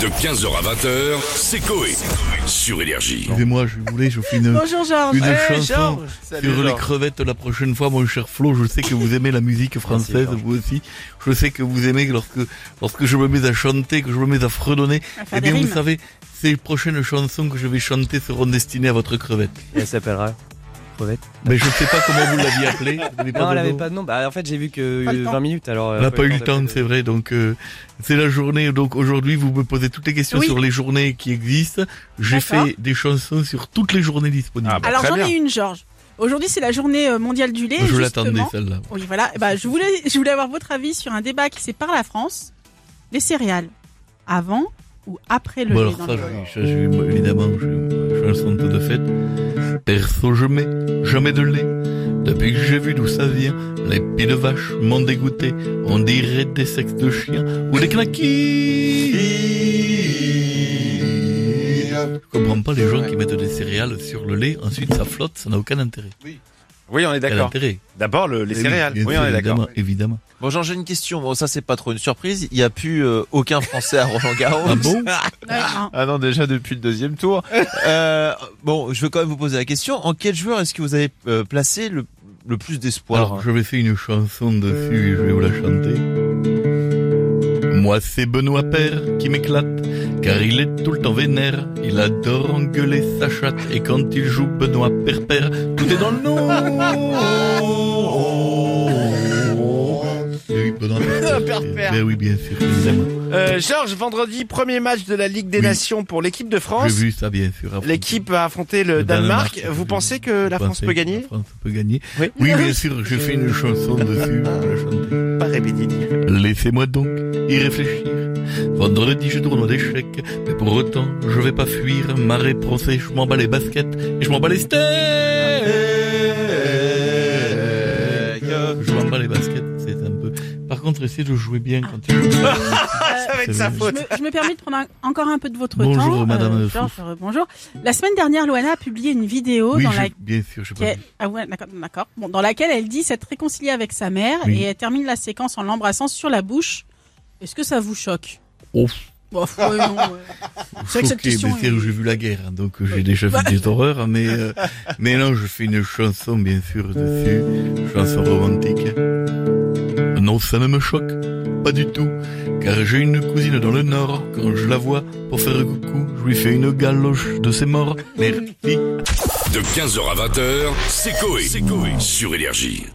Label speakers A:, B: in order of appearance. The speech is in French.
A: De 15h à 20h, c'est Coé. Sur Énergie.
B: Excusez-moi, je voulais, je fais une,
C: Bonjour Georges.
B: une chanson
D: Georges. Salut,
B: sur les
D: Georges.
B: crevettes la prochaine fois, mon cher Flo. Je sais que vous aimez la musique française,
D: Georges.
B: vous aussi. Je sais que vous aimez que lorsque, lorsque je me mets à chanter, que je me mets à fredonner.
C: À faire
B: Eh
C: des
B: bien, vous
C: rimes.
B: savez, ces prochaines chansons que je vais chanter seront destinées à votre crevette.
D: Et elle s'appellera Crevette.
B: Mais je ne sais pas comment vous l'aviez appelée. Vous pas
D: Non, elle avait
B: nom
D: pas de nom. Bah, en fait, j'ai vu que
C: Pas le
D: euh,
C: temps.
D: 20 minutes, alors.
B: On n'a pas eu le temps, c'est vrai. Donc, euh, c'est la journée. Donc, aujourd'hui, vous me posez toutes les questions
C: Oui.
B: sur les journées qui existent. J'ai fait des chansons sur toutes les journées disponibles.
D: Ah, bah,
C: Alors j'en ai une Georges. Aujourd'hui c'est la journée euh, mondiale du lait.
B: je
C: justement.
B: l'attendais, celle-là.
C: Oui voilà. Ben, je voulais je voulais avoir votre avis sur un débat qui sépare la France. Les céréales avant ou après le
B: Bon,
C: lait
B: alors
C: dans
B: ça,
C: le
B: je, je- je- évidemment, je, chanson de fête. Perso, je mets jamais de lait. Depuis que j'ai vu d'où ça vient, les pieds de vache m'ont dégoûté. On dirait des sexes de chiens ou des knackis. Je comprends pas les gens qui mettent des céréales sur le lait, ensuite ça flotte, ça n'a aucun intérêt.
E: Oui, on est d'accord. D'abord, le- les
B: Eh oui,
E: céréales. Oui, on est d'accord.
B: évidemment.
F: Bon, Jean, j'ai une question. Bon, ça, c'est pas trop une surprise. Il n'y a plus euh, aucun Français à Roland Garros.
B: Ah bon?
F: Ah non, déjà depuis le deuxième tour. Euh, bon, je veux quand même vous poser la question. En quel joueur est-ce que vous avez euh, placé le, le plus d'espoir?
B: Alors, je vais faire une chanson dessus et je vais vous la chanter. Moi, c'est Benoît Père qui m'éclate, car il est tout le temps vénère. Il adore engueuler sa chatte, et quand il joue Benoît Père Père, tout est dans le nom. Oui, Benoît Père
E: Père Père.
B: Ben oui, bien sûr, évidemment.
E: Euh, Georges, vendredi, premier match de la Ligue des
B: Oui.
E: Nations pour l'équipe de
B: J'ai
E: France.
B: vu ça, bien sûr.
E: L'équipe a affronté le
B: le
E: Danemark.
B: j'ai
E: Vous pensez que la France peut gagner
B: La France peut gagner.
E: Oui.
B: Oui, bien sûr, j'ai fait une chanson dessus.
E: Pas.
B: Laissez-moi donc y réfléchir. Vendredi, je tourne d'échecs, mais pour autant, je vais pas fuir. Ma réponse est, je m'en bats les baskets et je m'en bats les steaks. Je m'en bats les baskets, c'est un peu. Par contre, essayez de jouer bien quand tu joues.
E: Ça va être sa
B: C'est
C: Je
E: faute.
C: me, je me permets de prendre un- encore un peu de votre
B: Bonjour,
C: temps.
B: Madame
C: Euh. Georges, euh, bonjour. La semaine dernière, Loana a publié une vidéo
B: Oui,
C: dans
B: je-
C: la
B: bien sûr, je
C: ah ouais, d'accord, d'accord. Bon, dans laquelle elle dit s'être réconciliée avec sa mère
B: Oui.
C: et elle termine la séquence en l'embrassant sur la bouche. Est-ce que ça vous choque
B: Oh,
C: Bon, ouais, non, ouais. C'est vrai que cette question est-
B: j'ai vu la guerre, hein, donc j'ai déjà vu des horreurs, mais euh, mais non, je fais une chanson bien sûr dessus, chanson romantique. Non, ça ne me choque pas du tout, car j'ai une cousine dans le Nord. Quand je la vois pour faire coucou, je lui fais une galoche de ses morts. Merci.
A: De 15h à 20h, c'est Coé. Sur Énergie.